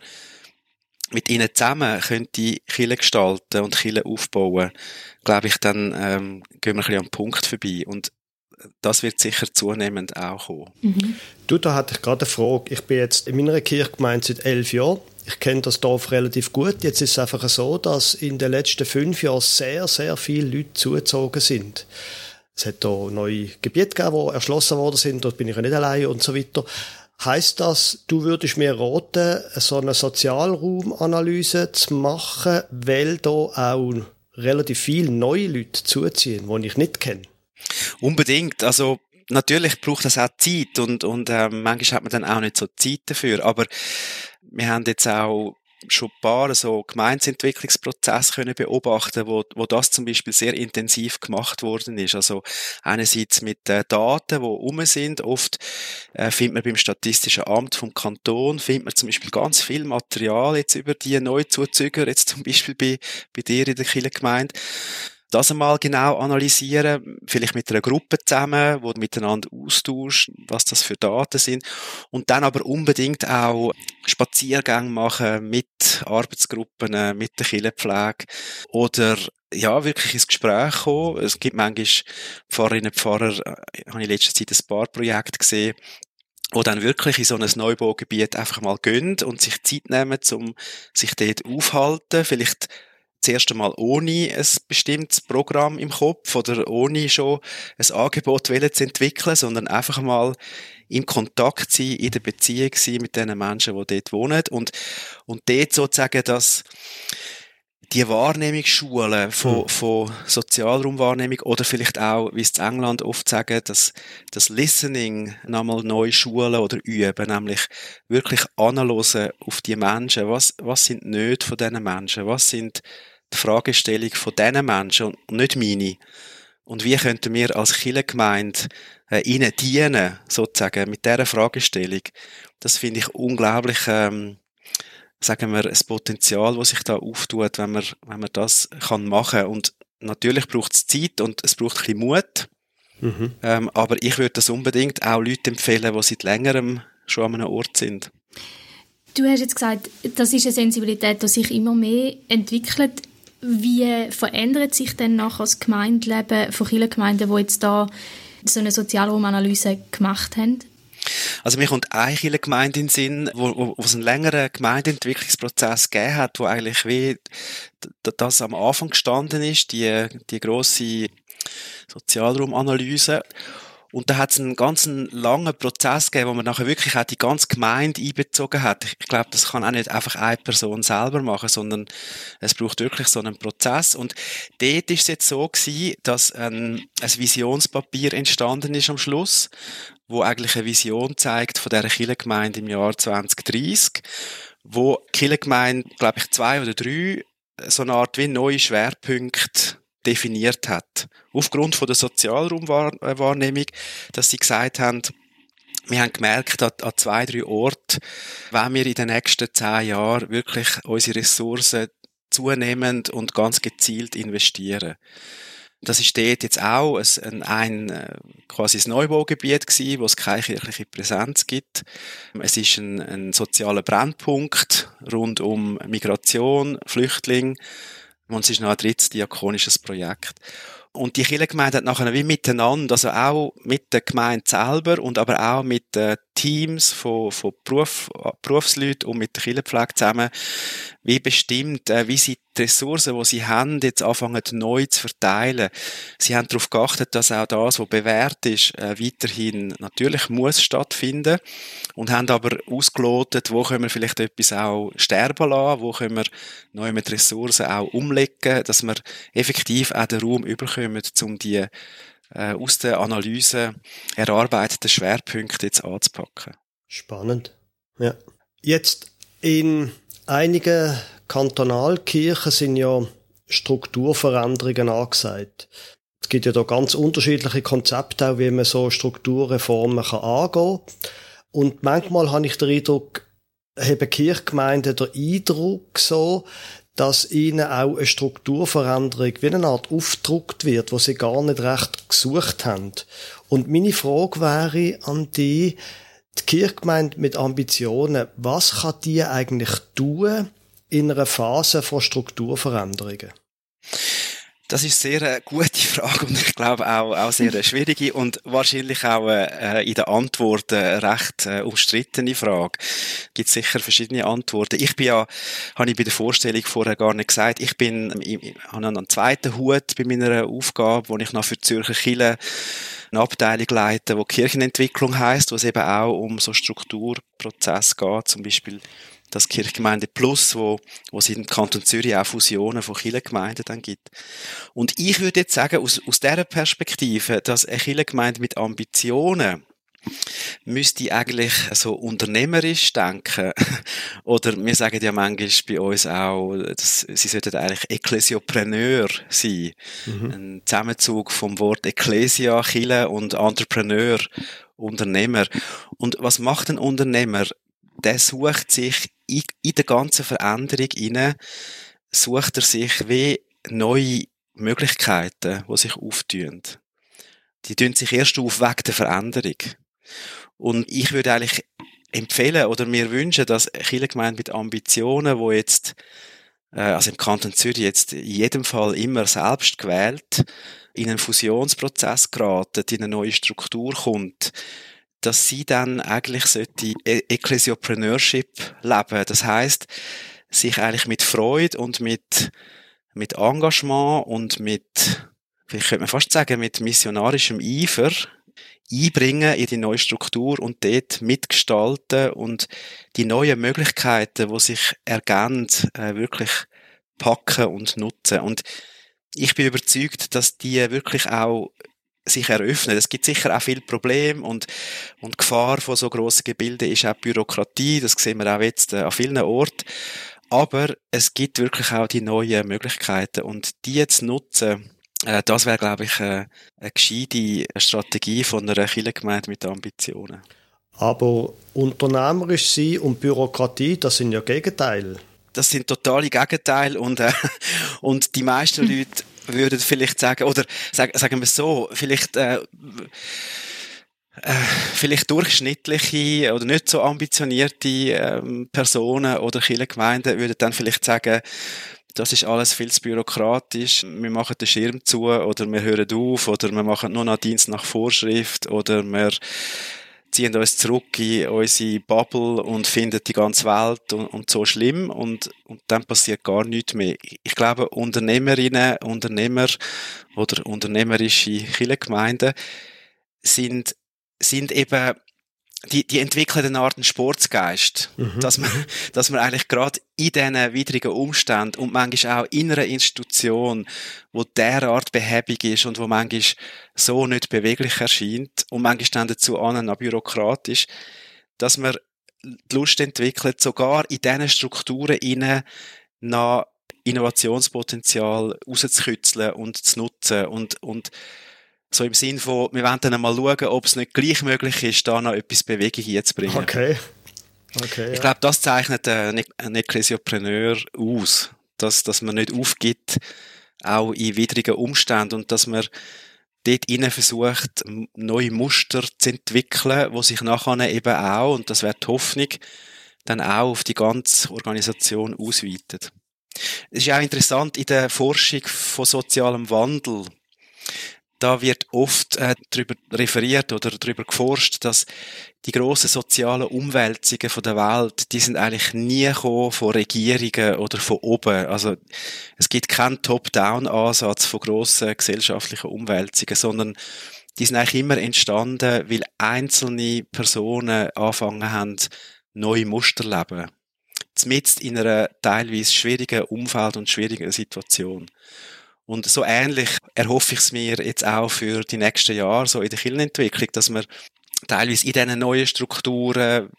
mit ihnen zusammen können die Kirche gestalten und Kirche aufbauen, glaube ich, dann ähm, gehen wir ein bisschen am Punkt vorbei. Und das wird sicher zunehmend auch kommen.
Mhm. Du, da hatte ich gerade eine Frage. Ich bin jetzt in meiner Kirchgemeinde seit elf Jahren. Ich kenne das Dorf relativ gut. Jetzt ist es einfach so, dass in den letzten fünf Jahren sehr, sehr viele Leute zugezogen sind. Es hat hier neue Gebiete gegeben, die erschlossen worden sind. Dort bin ich ja nicht allein und so weiter. Heißt das, du würdest mir raten, so eine Sozialraumanalyse zu machen, weil da auch relativ viele neue Leute zuziehen, die ich nicht kenne?
Unbedingt. Also natürlich braucht das auch Zeit und, und äh, manchmal hat man dann auch nicht so Zeit dafür. Aber wir haben jetzt auch schon ein paar so Gemeinsentwicklungsprozesse können beobachten, wo, wo das zum Beispiel sehr intensiv gemacht worden ist. Also einerseits mit äh, Daten, die um sind. Oft äh, findet man beim Statistischen Amt vom Kanton findet man zum Beispiel ganz viel Material jetzt über die Neuzuzüger, jetzt zum Beispiel bei, bei dir in der Kirchengemeinde das einmal genau analysieren, vielleicht mit einer Gruppe zusammen, wo miteinander austauscht, was das für Daten sind und dann aber unbedingt auch Spaziergänge machen mit Arbeitsgruppen, mit der Killenpflege oder ja, wirklich ins Gespräch kommen. Es gibt manchmal Pfarrerinnen und Pfarrer, äh, habe ich in letzter Zeit ein paar Projekte gesehen, wo dann wirklich in so ein Neubaugebiet einfach mal gehen und sich Zeit nehmen, um sich dort aufhalten, vielleicht das erste Mal ohne ein bestimmtes Programm im Kopf oder ohne schon ein Angebot zu entwickeln, sondern einfach mal im Kontakt sein, in der Beziehung sein mit den Menschen, die dort wohnen und, und dort sozusagen das, die Wahrnehmungsschulen von, hm. von Sozialraumwahrnehmung oder vielleicht auch, wie es in England oft sagen, das, das Listening nochmal neu schulen oder üben, nämlich wirklich analysen auf die Menschen. Was, was sind nicht von diesen Menschen? Was sind die Fragestellung von diesen Menschen und nicht meine. Und wie könnten wir als Kirchengemeinde äh, ihnen dienen, sozusagen, mit dieser Fragestellung? Das finde ich unglaublich, ähm, sagen wir, ein Potenzial, das sich da auftut, wenn man, wenn man das kann machen. Und natürlich braucht es Zeit und es braucht ein bisschen Mut. Mhm. Ähm, aber ich würde das unbedingt auch Leuten empfehlen, die seit längerem schon an einem Ort sind.
Du hast jetzt gesagt, das ist eine Sensibilität, die sich immer mehr entwickelt. Wie verändert sich denn nachher das Gemeindeleben von vielen Gemeinden, die jetzt da so eine Sozialraumanalyse gemacht haben?
Also mir kommt eine Gemeinde in den Sinn, wo, wo, wo es einen längeren Gemeindeentwicklungsprozess gegeben hat, wo eigentlich wie das am Anfang gestanden ist, die, die grosse Sozialraumanalyse. Und da hat es einen ganz langen Prozess gegeben, wo man nachher wirklich auch die ganze Gemeinde einbezogen hat. Ich glaube, das kann auch nicht einfach eine Person selber machen, sondern es braucht wirklich so einen Prozess. Und dort ist es jetzt so gewesen, dass ein, ein Visionspapier entstanden ist am Schluss, wo eigentlich eine Vision zeigt von dieser Kirchengemeinde im Jahr 2030, wo die Kirchengemeinde, glaube ich, zwei oder drei so eine Art wie neue Schwerpunkte definiert hat. Aufgrund von der Sozialraumwahrnehmung, dass sie gesagt haben, wir haben gemerkt, an, an zwei, drei Orten, wenn wir in den nächsten zehn Jahren wirklich unsere Ressourcen zunehmend und ganz gezielt investieren. Das ist dort jetzt auch ein, ein äh, quasi ein Neubaugebiet gewesen, wo es keine kirchliche Präsenz gibt. Es ist ein, ein sozialer Brennpunkt rund um Migration, Flüchtlinge und es ist noch ein drittes diakonisches Projekt. Und die Kirchengemeinde hat nachher wie miteinander, also auch mit der Gemeinde selber und aber auch mit den Teams von, von Beruf, Berufsleuten und mit der Kirchenpflege zusammen, wie bestimmt, äh, wie sie die Ressourcen, die sie haben, jetzt anfangen neu zu verteilen. Sie haben darauf geachtet, dass auch das, was bewährt ist, äh, weiterhin natürlich muss stattfinden. Und haben aber ausgelotet, wo können wir vielleicht etwas auch sterben lassen, wo können wir neu mit Ressourcen auch umlegen, dass wir effektiv auch den Raum überkommen, um die äh, aus der Analyse erarbeiteten Schwerpunkte jetzt anzupacken.
Spannend. Ja. Jetzt in einigen Kantonalkirchen sind ja Strukturveränderungen angesagt. Es gibt ja da ganz unterschiedliche Konzepte, auch wie man so Strukturreformen kann angehen kann. Und manchmal habe ich den Eindruck, haben Kirchgemeinden den Eindruck so, dass ihnen auch eine Strukturveränderung wie eine Art aufgedruckt wird, wo sie gar nicht recht gesucht haben. Und meine Frage wäre an die, die Kirchgemeinde mit Ambitionen, was kann die eigentlich tun in einer Phase von Strukturveränderungen?
Das ist sehr eine gute Frage und ich glaube auch, auch sehr eine schwierige und wahrscheinlich auch äh, in der Antwort eine recht äh, umstrittene Frage. Gibt sicher verschiedene Antworten. Ich bin ja, habe ich bei der Vorstellung vorher gar nicht gesagt, ich bin, ich, habe einen zweiten Hut bei meiner Aufgabe, wo ich noch für Zürcher Kirche eine Abteilung leite, wo Kirchenentwicklung heißt, wo es eben auch um so Strukturprozess geht, zum Beispiel das Kirchgemeinde Plus, wo, wo es im Kanton Zürich auch Fusionen von Kirchengemeinden dann gibt. Und ich würde jetzt sagen, aus, aus dieser Perspektive, dass eine Kirchengemeinde mit Ambitionen müsste eigentlich so unternehmerisch denken. Oder wir sagen ja manchmal bei uns auch, dass sie sollten eigentlich Ekklesiopreneur sein. Mhm. Ein Zusammenzug vom Wort Ekklesia, Chile und Entrepreneur, Unternehmer. Und was macht ein Unternehmer? Der sucht sich in, in der ganzen Veränderung hinein sucht er sich wie neue Möglichkeiten, die sich auftun. Die tun sich erst auf wegen der Veränderung. Und ich würde eigentlich empfehlen oder mir wünschen, dass Kirchengemeinden mit Ambitionen, wo jetzt, äh, also im Kanton Zürich jetzt in jedem Fall immer selbst gewählt, in einen Fusionsprozess geraten, in eine neue Struktur kommt, dass sie dann eigentlich sollte e- Ecclesiopreneurship leben. Das heißt, sich eigentlich mit Freude und mit, mit Engagement und mit, vielleicht könnte man fast sagen, mit missionarischem Eifer einbringen in die neue Struktur und dort mitgestalten und die neuen Möglichkeiten, wo sich ergeben, äh, wirklich packen und nutzen. Und ich bin überzeugt, dass die wirklich auch sich eröffnen. Es gibt sicher auch viele Probleme und, und Gefahr von so grossen Gebilden ist auch Bürokratie. Das sehen wir auch jetzt äh, an vielen Orten. Aber es gibt wirklich auch die neuen Möglichkeiten und die jetzt nutzen, äh, das wäre, glaube ich, äh, eine gescheite Strategie von einer Kirchengemeinde mit Ambitionen.
Aber unternehmerisch sein und Bürokratie, das sind ja Gegenteile.
Das sind totale Gegenteile und, äh, und die meisten. Leute würden vielleicht sagen, oder sagen, sagen wir so, vielleicht, äh, äh, vielleicht durchschnittliche oder nicht so ambitionierte ähm, Personen oder Kirchengemeinden würden dann vielleicht sagen, das ist alles viel zu bürokratisch. Wir machen den Schirm zu oder wir hören auf oder wir machen nur noch Dienst nach Vorschrift oder wir ziehen uns zurück in unsere Bubble und finden die ganze Welt und, und, so schlimm und, und dann passiert gar nichts mehr. Ich glaube, Unternehmerinnen, Unternehmer oder unternehmerische Kirchengemeinden, sind, sind eben die, die entwickeln eine Art Sportsgeist, mhm. dass man, dass man eigentlich gerade in diesen widrigen Umständen und manchmal auch in einer Institution, wo derart behäbig ist und wo manchmal so nicht beweglich erscheint und manchmal dann dazu an, bürokratisch, dass man die Lust entwickelt, sogar in diesen Strukturen innen nach Innovationspotenzial rauszukitzeln und zu nutzen und, und so im Sinn von, wir wollen dann mal schauen, ob es nicht gleich möglich ist, da noch etwas Bewegung hinzubringen.
Okay. okay
ich
ja.
glaube, das zeichnet einen Ekklesiopreneur aus, dass, dass man nicht aufgibt, auch in widrigen Umständen und dass man dort innen versucht, neue Muster zu entwickeln, wo sich nachher eben auch, und das wäre die Hoffnung, dann auch auf die ganze Organisation ausweitet. Es ist auch interessant in der Forschung von sozialem Wandel, da wird oft äh, darüber referiert oder darüber geforscht, dass die grossen sozialen Umwälzungen von der Welt, die sind eigentlich nie von Regierungen oder von oben. Also es gibt keinen Top-Down-Ansatz von grossen gesellschaftlichen Umwälzungen, sondern die sind eigentlich immer entstanden, weil einzelne Personen angefangen haben, neue Muster zu leben. Zumindest in einer teilweise schwierigen Umfeld und schwierigen Situation. Und so ähnlich erhoffe ich es mir jetzt auch für die nächsten Jahre, so in der Kirchenentwicklung, dass wir teilweise in diesen neuen Strukturen,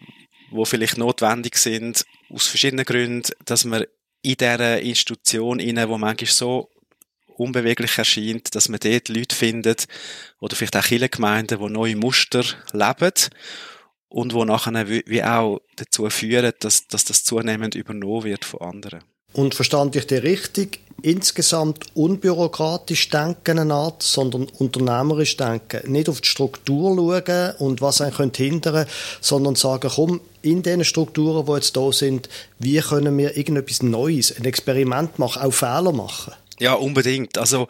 wo vielleicht notwendig sind, aus verschiedenen Gründen, dass wir in dieser Institution, wo manchmal so unbeweglich erscheint, dass man dort Leute findet, oder vielleicht auch Kirchengemeinden, die neue Muster leben und wo nachher wie auch dazu führen, dass, dass das zunehmend übernommen wird von anderen.
Und verstand ich dir richtig? Insgesamt unbürokratisch denken eine Art, sondern unternehmerisch denken. Nicht auf die Struktur schauen und was einen könnte hindern, sondern sagen, komm, in den Strukturen, die jetzt da sind, wie können wir irgendetwas Neues, ein Experiment machen, auch Fehler machen?
Ja, unbedingt. Also,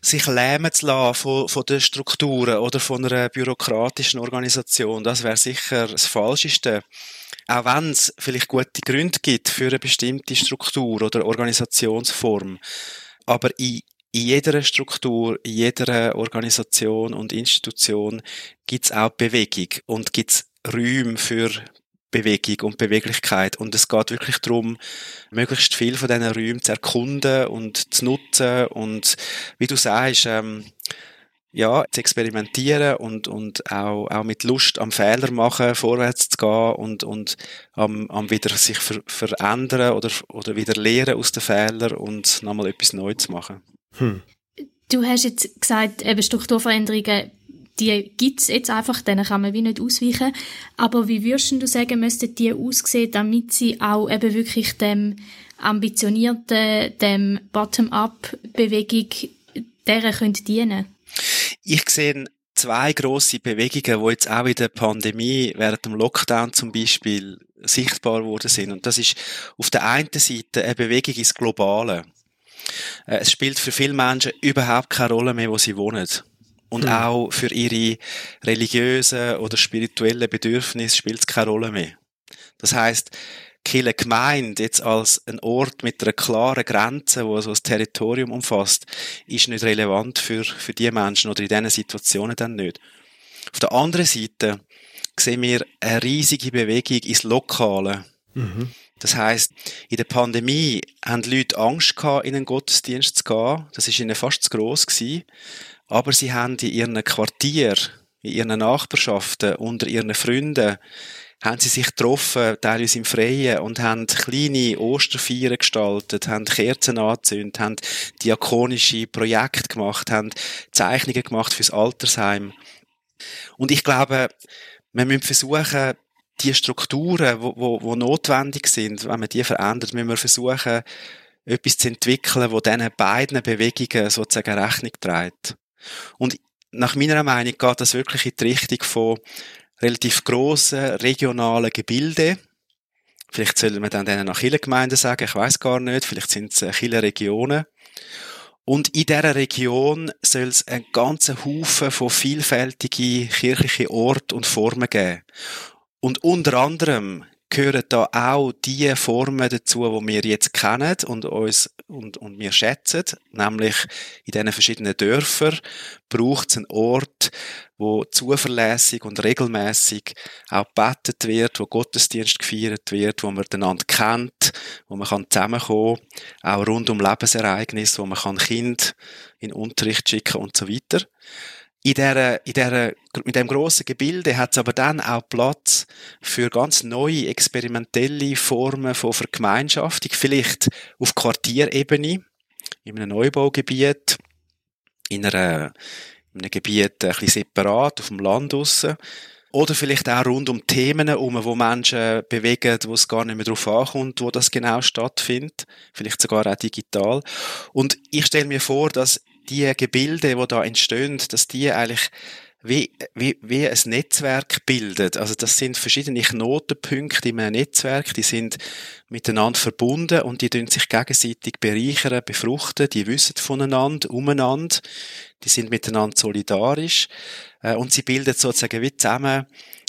sich lähmen zu lassen von, von den Strukturen oder von einer bürokratischen Organisation, das wäre sicher das Falscheste auch wenn es vielleicht gute Gründe gibt für eine bestimmte Struktur oder Organisationsform, aber in, in jeder Struktur, in jeder Organisation und Institution gibt es auch Bewegung und gibt es Räume für Bewegung und Beweglichkeit. Und es geht wirklich darum, möglichst viel von diesen Räumen zu erkunden und zu nutzen und, wie du sagst, ähm, ja, zu experimentieren und, und auch, auch mit Lust am Fehler machen, vorwärts zu gehen und, und am, am wieder sich ver, verändern oder, oder wieder lernen aus den Fehlern und nochmal etwas Neues zu machen. Hm.
Du hast jetzt gesagt, eben Strukturveränderungen, die gibt's jetzt einfach, denen kann man wie nicht ausweichen. Aber wie würdest du sagen, müssten die aussehen, damit sie auch eben wirklich dem ambitionierten, dem Bottom-up-Bewegung, deren können dienen
ich sehe zwei große Bewegungen, die jetzt auch in der Pandemie während dem Lockdown zum Beispiel sichtbar geworden sind. Und das ist auf der einen Seite eine Bewegung ins Globale. Äh, es spielt für viele Menschen überhaupt keine Rolle mehr, wo sie wohnen. Und hm. auch für ihre religiösen oder spirituellen Bedürfnisse spielt es keine Rolle mehr. Das heißt, Kille Gemeinde jetzt als ein Ort mit einer klaren Grenze, wo so das Territorium umfasst, ist nicht relevant für, für die Menschen oder in diesen Situationen dann nicht. Auf der anderen Seite sehen wir eine riesige Bewegung ins Lokale. Mhm. Das heißt, in der Pandemie haben die Leute Angst gehabt, in einen Gottesdienst zu gehen. Das ist ihnen fast zu gross gewesen. Aber sie haben in ihren Quartier, in ihren Nachbarschaften, unter ihren Freunden haben sie sich getroffen, teilweise im Freien, und haben kleine Osterfeiern gestaltet, haben Kerzen angezündet, haben diakonische Projekte gemacht, haben Zeichnungen gemacht fürs Altersheim. Und ich glaube, wir müssen versuchen, die Strukturen, wo, wo, wo notwendig sind, wenn man die verändert, müssen wir versuchen, etwas zu entwickeln, wo diesen beiden Bewegungen sozusagen Rechnung trägt. Und nach meiner Meinung geht das wirklich in die Richtung von relativ grossen regionalen Gebilde. Vielleicht sollen wir dann denen nach Kirchengemeinden sagen, ich weiß gar nicht, vielleicht sind es äh, Regionen. Und in dieser Region soll es einen ganzen Haufen von vielfältigen kirchlichen Orten und Formen geben. Und unter anderem gehören da auch die Formen dazu, die wir jetzt kennen und uns und, und wir schätzen, nämlich in diesen verschiedenen Dörfern braucht es einen Ort, wo zuverlässig und regelmäßig auch gebetet wird, wo Gottesdienst gefeiert wird, wo man einander kennt, wo man kann zusammenkommen, auch rund um Lebensereignisse, wo man kann Kind in Unterricht schicken und so weiter in der, in der, mit dem grossen Gebilde hat es aber dann auch Platz für ganz neue experimentelle Formen von Vergemeinschaftung, vielleicht auf Quartierebene, in einem Neubaugebiet, in, einer, in einem Gebiet ein bisschen separat, auf dem Land draussen. Oder vielleicht auch rund um Themen herum, wo Menschen bewegen, wo es gar nicht mehr darauf ankommt, wo das genau stattfindet. Vielleicht sogar auch digital. Und ich stelle mir vor, dass die Gebilde, die da entstehen, dass die eigentlich wie, wie, wie ein Netzwerk bildet. Also das sind verschiedene Knotenpunkte in einem Netzwerk, die sind miteinander verbunden und die tun sich gegenseitig bereichern, befruchten, die wissen voneinander, umeinander, die sind miteinander solidarisch. Äh, und sie bilden sozusagen wie zusammen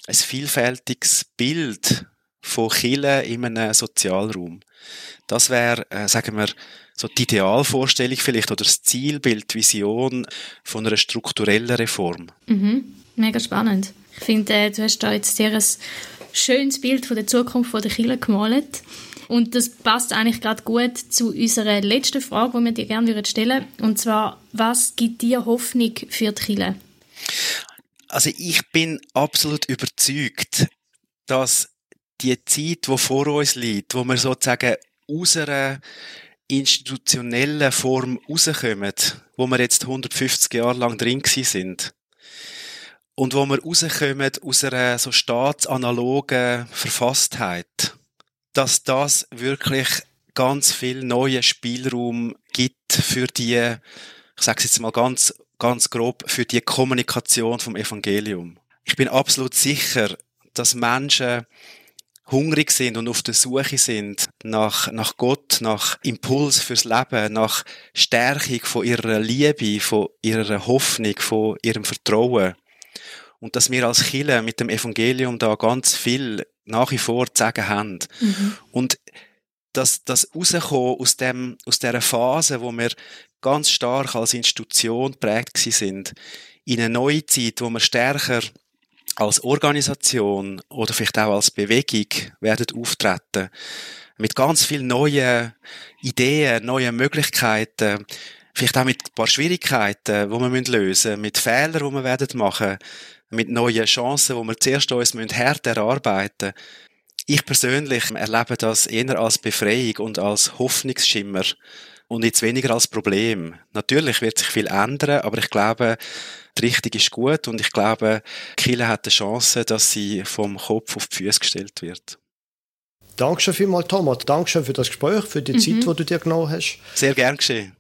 ein vielfältiges Bild von Chile in einem Sozialraum. Das wäre, äh, sagen wir, so die Idealvorstellung vielleicht oder das Zielbild, die Vision von einer strukturellen Reform.
Mhm. Mega spannend. Ich finde, äh, du hast da jetzt sehr ein schönes Bild von der Zukunft von der Kirche gemalt. Und das passt eigentlich gerade gut zu unserer letzten Frage, die wir dir gerne stellen würden. Und zwar, was gibt dir Hoffnung für die Kirche?
Also ich bin absolut überzeugt, dass die Zeit, die vor uns liegt, wo wir sozusagen aus einer institutionellen Form rauskommen, wo wir jetzt 150 Jahre lang drin sind. Und wo wir rauskommen aus einer so staatsanalogen Verfasstheit. Dass das wirklich ganz viel neuen Spielraum gibt für die, ich sage es jetzt mal ganz, ganz grob, für die Kommunikation vom Evangelium. Ich bin absolut sicher, dass Menschen hungrig sind und auf der Suche sind nach, nach Gott, nach Impuls fürs Leben, nach Stärkung von ihrer Liebe, von ihrer Hoffnung, von ihrem Vertrauen. Und dass wir als Chile mit dem Evangelium da ganz viel nach wie vor zu sagen haben. Mhm. Und dass das rauskommen aus dem, aus dieser Phase, wo wir ganz stark als Institution prägt sind, in eine neue Zeit, wo wir stärker als Organisation oder vielleicht auch als Bewegung werden auftreten. Mit ganz vielen neuen Ideen, neuen Möglichkeiten, vielleicht auch mit ein paar Schwierigkeiten, die wir lösen müssen, mit Fehlern, die wir werden machen, mit neuen Chancen, die wir zuerst uns hart erarbeiten müssen. Ich persönlich erlebe das eher als Befreiung und als Hoffnungsschimmer und jetzt weniger als Problem. Natürlich wird sich viel ändern, aber ich glaube, die Richtung ist gut und ich glaube, Kille hat die Chance, dass sie vom Kopf auf die Füße gestellt wird.
Dankeschön vielmals, Thomas. Dankeschön für das Gespräch, für die mhm. Zeit, die du dir genommen hast.
Sehr gern geschehen.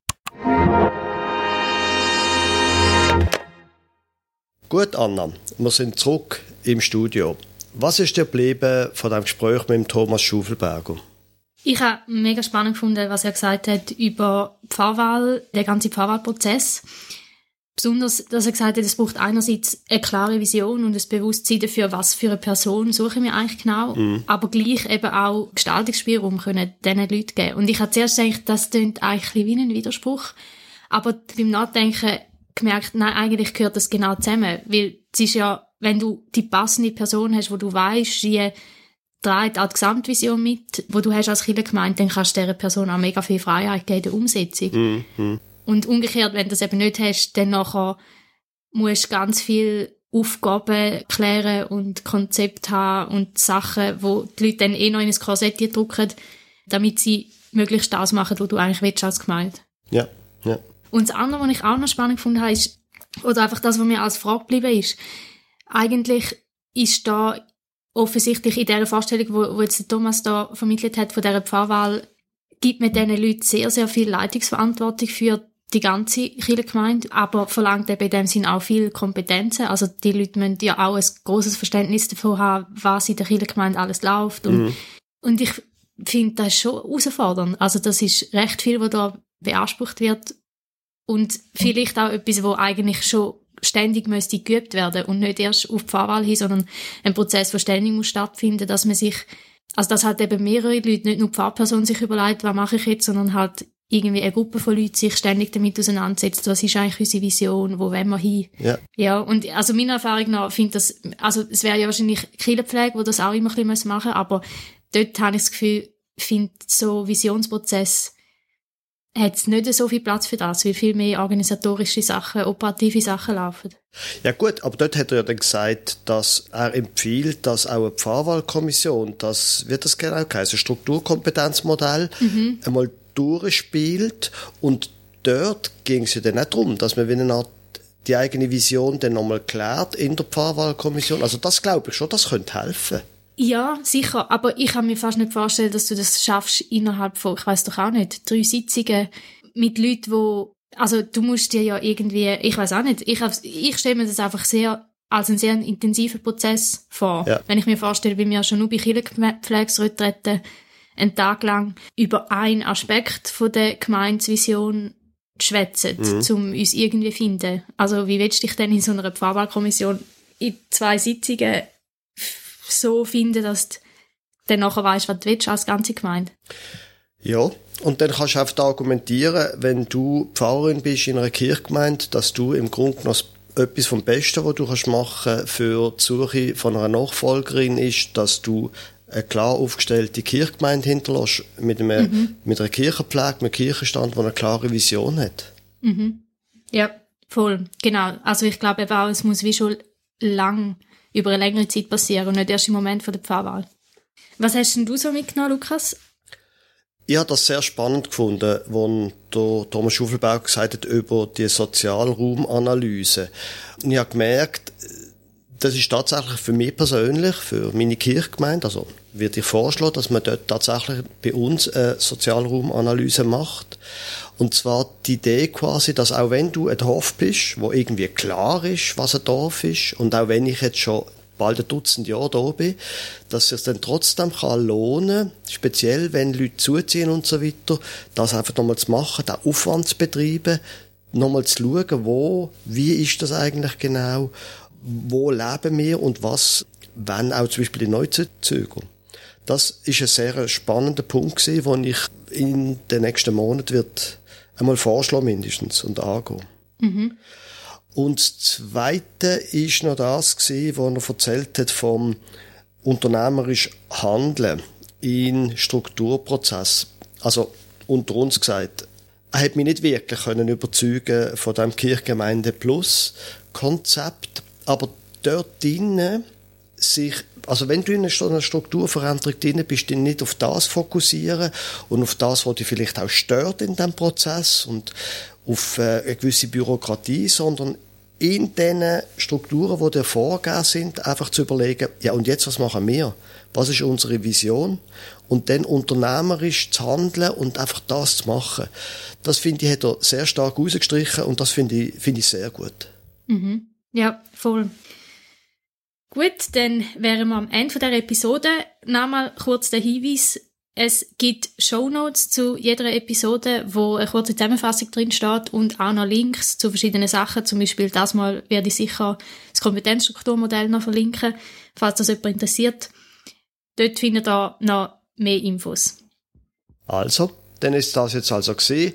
Gut, Anna, wir sind zurück im Studio. Was ist dir geblieben von dem Gespräch mit dem Thomas Schufelberger?
Ich habe mega spannend gefunden, was er gesagt hat über Pfarrwahl, der ganze Pfarrwahlprozess. Besonders, dass er gesagt hat, es braucht einerseits eine klare Vision und ein Bewusstsein dafür, was für eine Person suchen wir eigentlich genau, mhm. aber gleich eben auch Gestaltungsspielraum können diesen Leuten geben. Und ich habe zuerst gedacht, das klingt eigentlich wie ein Widerspruch, aber beim Nachdenken gemerkt, nein, eigentlich gehört das genau zusammen, weil es ist ja, wenn du die passende Person hast, wo du weißt, die trägt auch die Gesamtvision mit, wo du hast als Kind gemeint, dann kannst du dieser Person auch mega viel Freiheit geben in der Umsetzung. Mhm. Und umgekehrt, wenn du das eben nicht hast, dann nachher musst du ganz viel Aufgaben klären und Konzept haben und Sachen, wo die Leute dann eh noch in ein Korsett drücken, damit sie möglichst das machen, was du eigentlich willst als Gemeinde.
Ja, ja.
Und das andere, was ich auch noch spannend gefunden habe, ist, oder einfach das, was mir als Frage geblieben ist, eigentlich ist da offensichtlich in dieser Vorstellung, wo, wo jetzt Thomas da vermittelt hat, von dieser Pfarrwahl, gibt man diesen Leuten sehr, sehr viel Leitungsverantwortung für die ganze Kirchengemeinde, aber verlangt eben in dem Sinn auch viel Kompetenzen. Also die Leute müssen ja auch ein großes Verständnis davon haben, was in der Kirchengemeinde alles läuft. Und, mhm. und ich finde das schon herausfordernd. Also das ist recht viel, was da beansprucht wird und vielleicht auch etwas, wo eigentlich schon ständig müsste geübt werden und nicht erst auf die Pfarrwahl hin, sondern ein Prozess, der ständig muss stattfinden, dass man sich also dass halt eben mehrere Leute, nicht nur die Pfarrperson sich überlegt, was mache ich jetzt, sondern halt irgendwie eine Gruppe von Leuten sich ständig damit auseinandersetzt, was ist eigentlich unsere Vision, wo wollen wir hin.
Ja.
Ja, und also meiner Erfahrung nach finde das, also es wäre ja wahrscheinlich Kinderpflege, wo das auch immer ein bisschen machen muss, aber dort habe ich das Gefühl, finde so Visionsprozess hat es nicht so viel Platz für das, weil viel mehr organisatorische Sachen, operative Sachen laufen.
Ja gut, aber dort hat er ja dann gesagt, dass er empfiehlt, dass auch eine Pfarrwahlkommission, das wird das genau heißen, Strukturkompetenzmodell,
Mhm.
einmal durchspielt und dort ging es ja dann nicht darum, dass man wie eine Art die eigene Vision dann nochmal klärt in der Pfarrwahlkommission. Also das glaube ich schon, das könnte helfen.
Ja, sicher, aber ich kann mir fast nicht vorstellen, dass du das schaffst innerhalb von, ich weiß doch auch nicht, drei Sitzungen mit Leuten, wo, also du musst dir ja irgendwie, ich weiß auch nicht, ich, ich stelle mir das einfach sehr als einen sehr intensiven Prozess vor.
Ja.
Wenn ich mir vorstelle, wie wir schon nur bei Kirchenpflegsretreten einen Tag lang über einen Aspekt von der Gemeinsvision schwätzen, um uns irgendwie zu finden. Also wie willst du dich denn in so einer Pfarrwahlkommission in zwei Sitzungen so finden, dass du dann nachher weißt, was du willst als ganze Gemeinde.
Ja, und dann kannst du einfach argumentieren, wenn du Pfarrerin bist in einer Kirchgemeinde, dass du im Grunde genommen etwas vom Besten, was du kannst machen für die Suche von einer Nachfolgerin ist, dass du eine klar aufgestellte Kirchgemeinde hinterlässt mit, einem, mit einer Kirchenpflege, mit einem Kirchenstand, der eine klare Vision hat.
Ja, voll. Genau. Also ich glaube eben auch, es muss wie schon lang, über eine längere Zeit passieren und nicht erst im Moment von der Pfarrwahl. Was hast denn du so mitgenommen, Lukas?
Ich habe das sehr spannend gefunden, der Thomas Schuffelbauer gesagt hat über die Sozialraumanalyse. Und ich habe gemerkt, das ist tatsächlich für mich persönlich, für meine Kirchgemeinde, also würde ich vorschlagen, dass man dort tatsächlich bei uns eine Sozialraumanalyse macht. Und zwar die Idee quasi, dass auch wenn du ein Dorf bist, wo irgendwie klar ist, was ein Dorf ist, und auch wenn ich jetzt schon bald ein Dutzend Jahre da bin, dass es dann trotzdem kann lohnen, speziell wenn Leute zuziehen und so weiter, das einfach nochmal zu machen, den Aufwand zu betreiben, nochmal zu schauen, wo, wie ist das eigentlich genau, wo leben wir und was, wenn auch zum Beispiel die Neuzüger. Das ist ein sehr spannender Punkt gewesen, den ich in den nächsten Monaten wird einmal vorschlagen mindestens und angehen. Und das Zweite ist noch das gewesen, wo er erzählt hat vom unternehmerisch Handeln in Strukturprozess. Also unter uns gesagt, er hat mich nicht wirklich können überzeugen von dem Kirchgemeinde Plus Konzept, aber dort drinnen sich, also wenn du in einer Strukturveränderung drin bist, dann nicht auf das fokussieren und auf das, was dich vielleicht auch stört in dem Prozess und auf äh, eine gewisse Bürokratie, sondern in diesen Strukturen, die dir vorgegeben sind, einfach zu überlegen, ja und jetzt, was machen wir? Was ist unsere Vision? Und dann unternehmerisch zu handeln und einfach das zu machen. Das finde ich, hat er sehr stark rausgestrichen und das finde ich, finde ich sehr gut.
Ja, voll. Gut, dann wären wir am Ende der Episode. Nochmal kurz der Hinweis. Es gibt Shownotes zu jeder Episode, wo eine kurze Zusammenfassung drin steht und auch noch Links zu verschiedenen Sachen. Zum Beispiel das Mal werde ich sicher das Kompetenzstrukturmodell noch verlinken, falls das jemand interessiert. Dort findet ihr noch mehr Infos.
Also, dann ist das jetzt also gesehen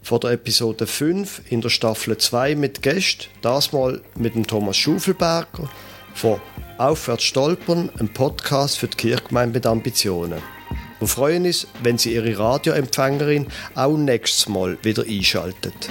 von der Episode 5 in der Staffel 2 mit Gästen. Das mal mit dem Thomas Schufelberger von Aufwärts stolpern, ein Podcast für die Kirchgemeinde mit Ambitionen. Wir freuen uns, wenn Sie Ihre Radioempfängerin auch nächstes Mal wieder einschaltet.